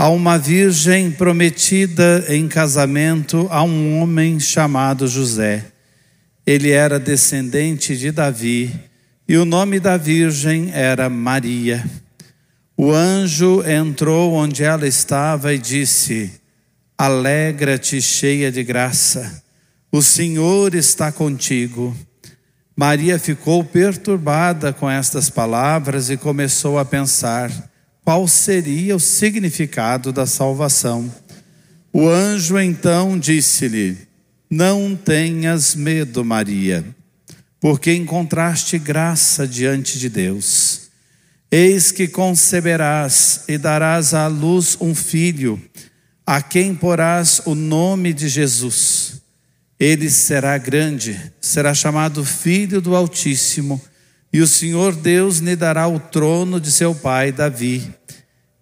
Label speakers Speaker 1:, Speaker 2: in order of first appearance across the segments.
Speaker 1: a uma virgem prometida em casamento a um homem chamado José. Ele era descendente de Davi e o nome da virgem era Maria. O anjo entrou onde ela estava e disse: Alegra-te, cheia de graça, o Senhor está contigo. Maria ficou perturbada com estas palavras e começou a pensar qual seria o significado da salvação. O anjo então disse-lhe: Não tenhas medo, Maria, porque encontraste graça diante de Deus. Eis que conceberás e darás à luz um filho, a quem porás o nome de Jesus. Ele será grande, será chamado Filho do Altíssimo, e o Senhor Deus lhe dará o trono de seu pai Davi.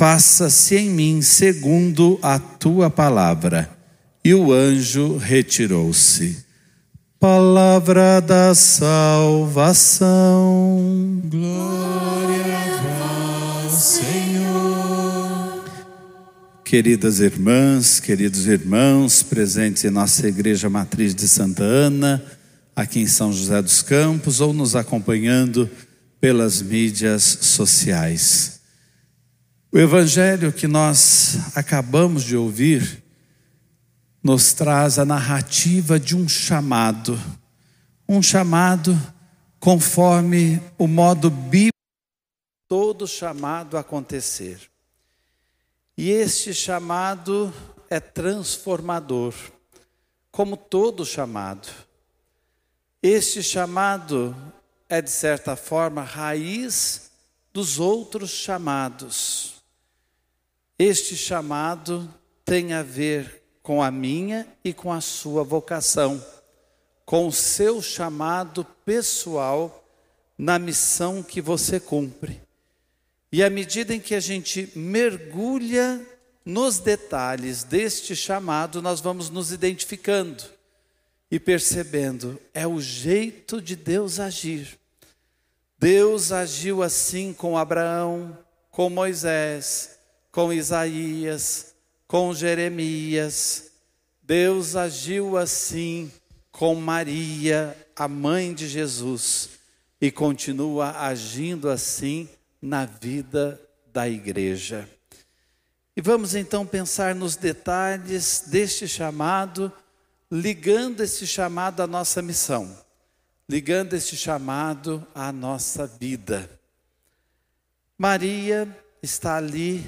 Speaker 1: Faça-se em mim segundo a tua palavra. E o anjo retirou-se. Palavra da salvação.
Speaker 2: Glória a vós, Senhor.
Speaker 1: Queridas irmãs, queridos irmãos, presentes em nossa igreja matriz de Santa Ana, aqui em São José dos Campos, ou nos acompanhando pelas mídias sociais. O evangelho que nós acabamos de ouvir nos traz a narrativa de um chamado, um chamado conforme o modo bíblico todo chamado acontecer. E este chamado é transformador, como todo chamado. Este chamado é, de certa forma, raiz dos outros chamados. Este chamado tem a ver com a minha e com a sua vocação, com o seu chamado pessoal na missão que você cumpre. E à medida em que a gente mergulha nos detalhes deste chamado, nós vamos nos identificando e percebendo, é o jeito de Deus agir. Deus agiu assim com Abraão, com Moisés, com Isaías, com Jeremias. Deus agiu assim com Maria, a mãe de Jesus, e continua agindo assim na vida da igreja. E vamos então pensar nos detalhes deste chamado, ligando esse chamado à nossa missão ligando este chamado à nossa vida. Maria está ali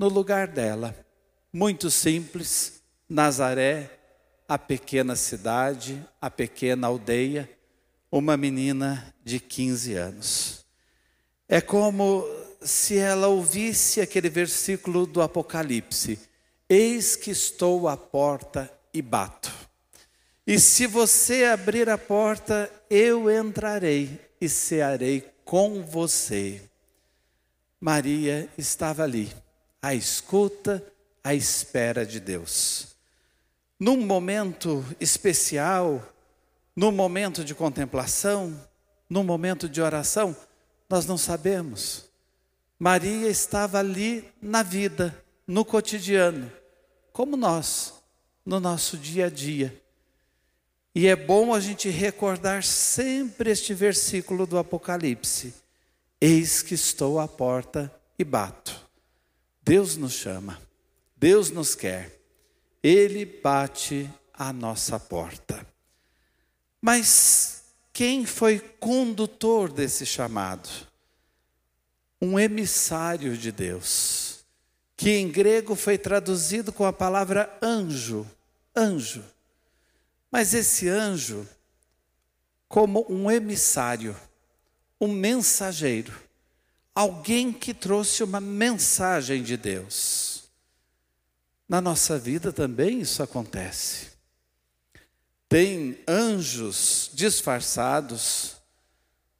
Speaker 1: no lugar dela, muito simples, Nazaré, a pequena cidade, a pequena aldeia, uma menina de 15 anos. É como se ela ouvisse aquele versículo do Apocalipse: Eis que estou à porta e bato. E se você abrir a porta, eu entrarei e cearei com você. Maria estava ali, à escuta, à espera de Deus. Num momento especial, no momento de contemplação, no momento de oração, nós não sabemos. Maria estava ali na vida, no cotidiano, como nós, no nosso dia a dia. E é bom a gente recordar sempre este versículo do Apocalipse: Eis que estou à porta e bato. Deus nos chama, Deus nos quer, Ele bate à nossa porta. Mas quem foi condutor desse chamado? um emissário de Deus, que em grego foi traduzido com a palavra anjo, anjo. Mas esse anjo, como um emissário, um mensageiro, alguém que trouxe uma mensagem de Deus. Na nossa vida também isso acontece. Tem anjos disfarçados,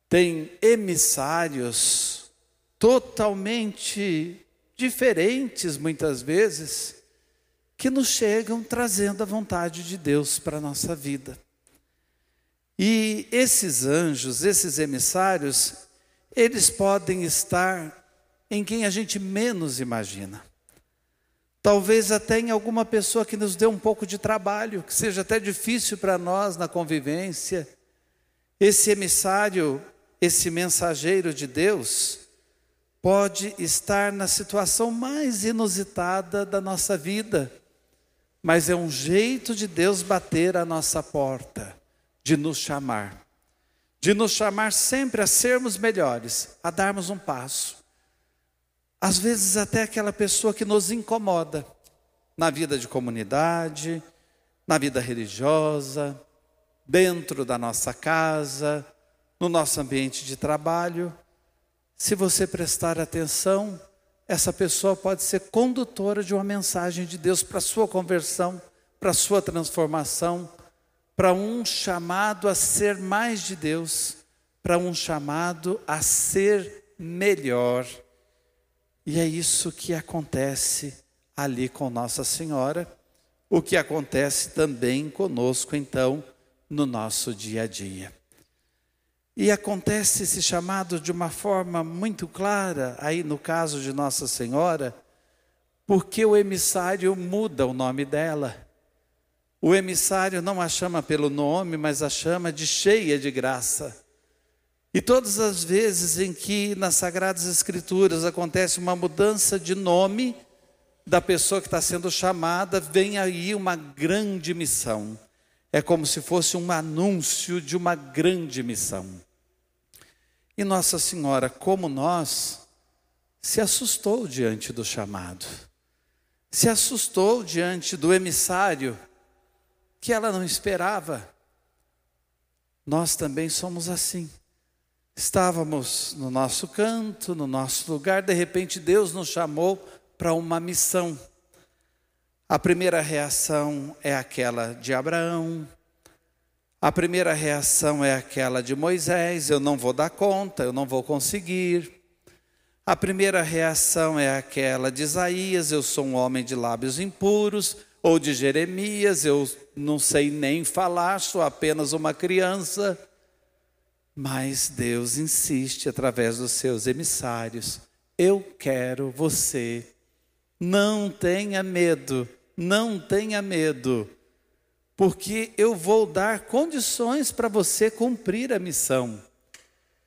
Speaker 1: tem emissários totalmente diferentes, muitas vezes, que nos chegam trazendo a vontade de Deus para a nossa vida. E esses anjos, esses emissários, eles podem estar em quem a gente menos imagina. Talvez até em alguma pessoa que nos dê um pouco de trabalho, que seja até difícil para nós na convivência. Esse emissário, esse mensageiro de Deus, pode estar na situação mais inusitada da nossa vida, mas é um jeito de Deus bater a nossa porta, de nos chamar, de nos chamar sempre a sermos melhores, a darmos um passo. Às vezes, até aquela pessoa que nos incomoda na vida de comunidade, na vida religiosa, dentro da nossa casa, no nosso ambiente de trabalho. Se você prestar atenção, essa pessoa pode ser condutora de uma mensagem de Deus para a sua conversão, para a sua transformação, para um chamado a ser mais de Deus, para um chamado a ser melhor. E é isso que acontece ali com Nossa Senhora, o que acontece também conosco, então, no nosso dia a dia. E acontece esse chamado de uma forma muito clara, aí no caso de Nossa Senhora, porque o emissário muda o nome dela. O emissário não a chama pelo nome, mas a chama de cheia de graça. E todas as vezes em que nas Sagradas Escrituras acontece uma mudança de nome da pessoa que está sendo chamada, vem aí uma grande missão. É como se fosse um anúncio de uma grande missão. E Nossa Senhora, como nós, se assustou diante do chamado, se assustou diante do emissário que ela não esperava. Nós também somos assim. Estávamos no nosso canto, no nosso lugar, de repente Deus nos chamou para uma missão. A primeira reação é aquela de Abraão, a primeira reação é aquela de Moisés: eu não vou dar conta, eu não vou conseguir. A primeira reação é aquela de Isaías: eu sou um homem de lábios impuros. Ou de Jeremias: eu não sei nem falar, sou apenas uma criança. Mas Deus insiste através dos seus emissários: eu quero você. Não tenha medo, não tenha medo porque eu vou dar condições para você cumprir a missão.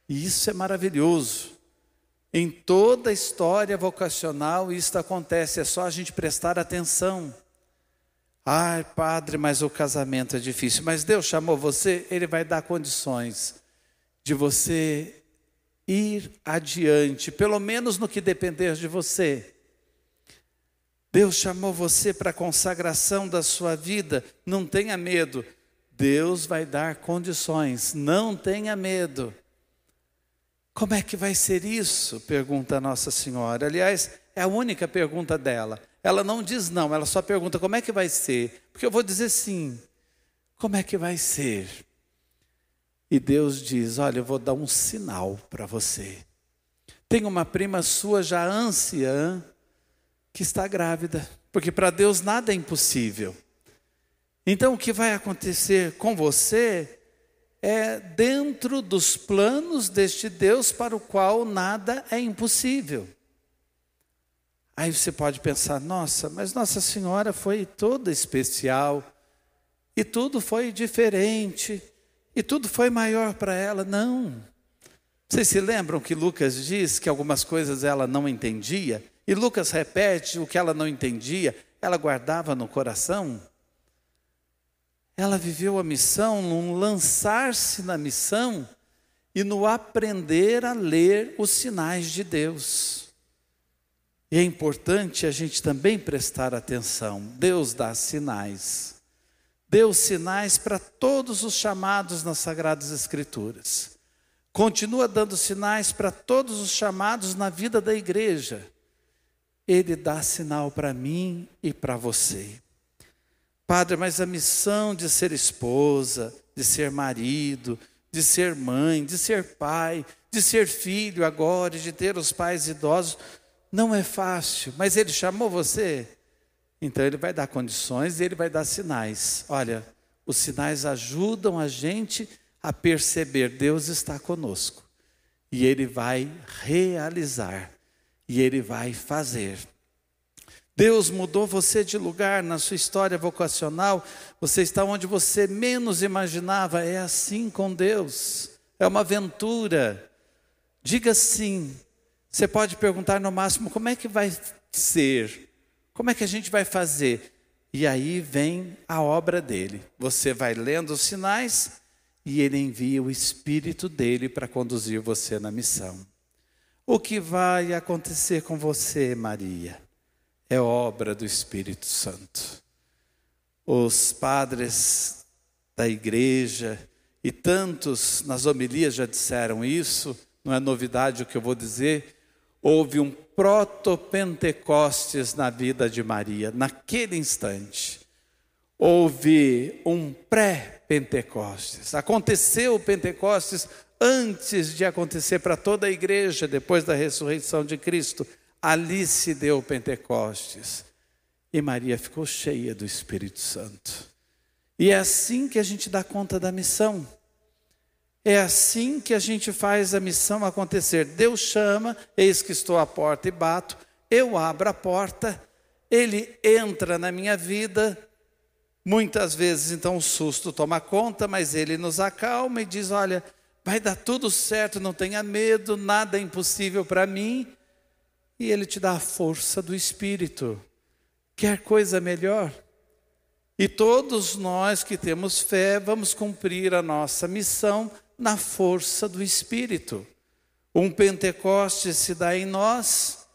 Speaker 1: E isso é maravilhoso. Em toda a história vocacional isso acontece, é só a gente prestar atenção. Ai, padre, mas o casamento é difícil. Mas Deus chamou você, Ele vai dar condições de você ir adiante, pelo menos no que depender de você. Deus chamou você para a consagração da sua vida, não tenha medo. Deus vai dar condições, não tenha medo. Como é que vai ser isso? Pergunta Nossa Senhora. Aliás, é a única pergunta dela. Ela não diz não, ela só pergunta como é que vai ser. Porque eu vou dizer sim. Como é que vai ser? E Deus diz: Olha, eu vou dar um sinal para você. Tem uma prima sua já anciã, que está grávida, porque para Deus nada é impossível. Então o que vai acontecer com você é dentro dos planos deste Deus para o qual nada é impossível. Aí você pode pensar: nossa, mas Nossa Senhora foi toda especial, e tudo foi diferente, e tudo foi maior para ela. Não. Vocês se lembram que Lucas diz que algumas coisas ela não entendia? E Lucas repete o que ela não entendia, ela guardava no coração? Ela viveu a missão num lançar-se na missão e no aprender a ler os sinais de Deus. E é importante a gente também prestar atenção. Deus dá sinais. Deu sinais para todos os chamados nas Sagradas Escrituras. Continua dando sinais para todos os chamados na vida da igreja. Ele dá sinal para mim e para você. Padre, mas a missão de ser esposa, de ser marido, de ser mãe, de ser pai, de ser filho agora, de ter os pais idosos, não é fácil, mas ele chamou você. Então ele vai dar condições e ele vai dar sinais. Olha, os sinais ajudam a gente a perceber Deus está conosco. E ele vai realizar e ele vai fazer. Deus mudou você de lugar na sua história vocacional, você está onde você menos imaginava. É assim com Deus, é uma aventura. Diga sim. Você pode perguntar no máximo: como é que vai ser? Como é que a gente vai fazer? E aí vem a obra dele. Você vai lendo os sinais e ele envia o Espírito dele para conduzir você na missão. O que vai acontecer com você, Maria? é obra do Espírito Santo. Os padres da igreja e tantos nas homilias já disseram isso, não é novidade o que eu vou dizer. Houve um proto-pentecostes na vida de Maria, naquele instante. Houve um pré-pentecostes. Aconteceu o Pentecostes antes de acontecer para toda a igreja, depois da ressurreição de Cristo Ali se deu Pentecostes. E Maria ficou cheia do Espírito Santo. E é assim que a gente dá conta da missão. É assim que a gente faz a missão acontecer. Deus chama, eis que estou à porta e bato, eu abro a porta, ele entra na minha vida. Muitas vezes, então, o susto toma conta, mas ele nos acalma e diz: Olha, vai dar tudo certo, não tenha medo, nada é impossível para mim e Ele te dá a força do Espírito. Quer coisa melhor? E todos nós que temos fé vamos cumprir a nossa missão na força do Espírito. Um Pentecostes se dá em nós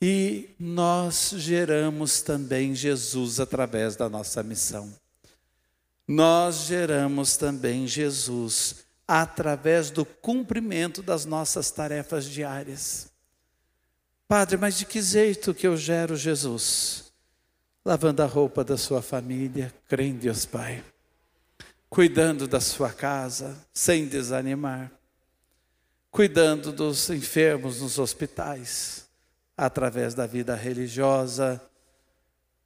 Speaker 1: e nós geramos também Jesus através da nossa missão. Nós geramos também Jesus através do cumprimento das nossas tarefas diárias. Padre, mas de que jeito que eu gero Jesus? Lavando a roupa da sua família, crendo em Deus Pai. Cuidando da sua casa, sem desanimar. Cuidando dos enfermos nos hospitais, através da vida religiosa.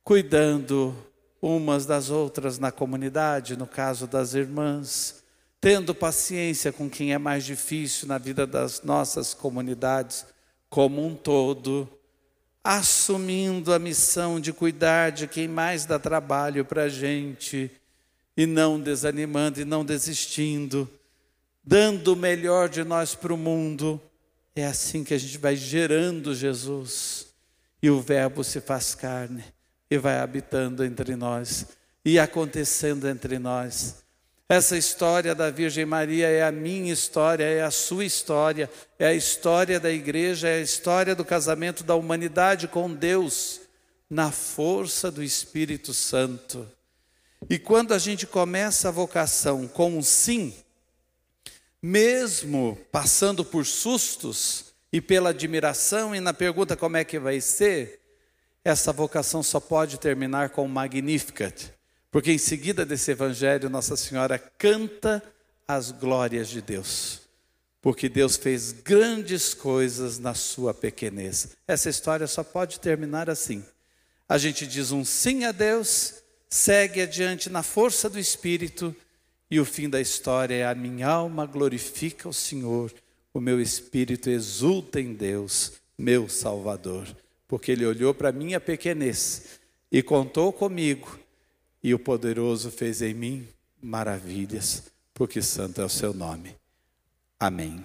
Speaker 1: Cuidando umas das outras na comunidade, no caso das irmãs. Tendo paciência com quem é mais difícil na vida das nossas comunidades como um todo, assumindo a missão de cuidar de quem mais dá trabalho para a gente, e não desanimando e não desistindo, dando o melhor de nós para o mundo. É assim que a gente vai gerando Jesus, e o Verbo se faz carne e vai habitando entre nós e acontecendo entre nós. Essa história da Virgem Maria é a minha história, é a sua história, é a história da igreja, é a história do casamento da humanidade com Deus, na força do Espírito Santo. E quando a gente começa a vocação com um sim, mesmo passando por sustos e pela admiração e na pergunta como é que vai ser, essa vocação só pode terminar com Magnificat porque em seguida desse evangelho, Nossa Senhora canta as glórias de Deus. Porque Deus fez grandes coisas na sua pequenez. Essa história só pode terminar assim. A gente diz um sim a Deus, segue adiante na força do Espírito E o fim da história é: a minha alma glorifica o Senhor, o meu espírito exulta em Deus, meu Salvador, porque Ele olhou para minha pequenez e contou comigo, e o poderoso fez em mim maravilhas, porque santo é o seu nome. Amém.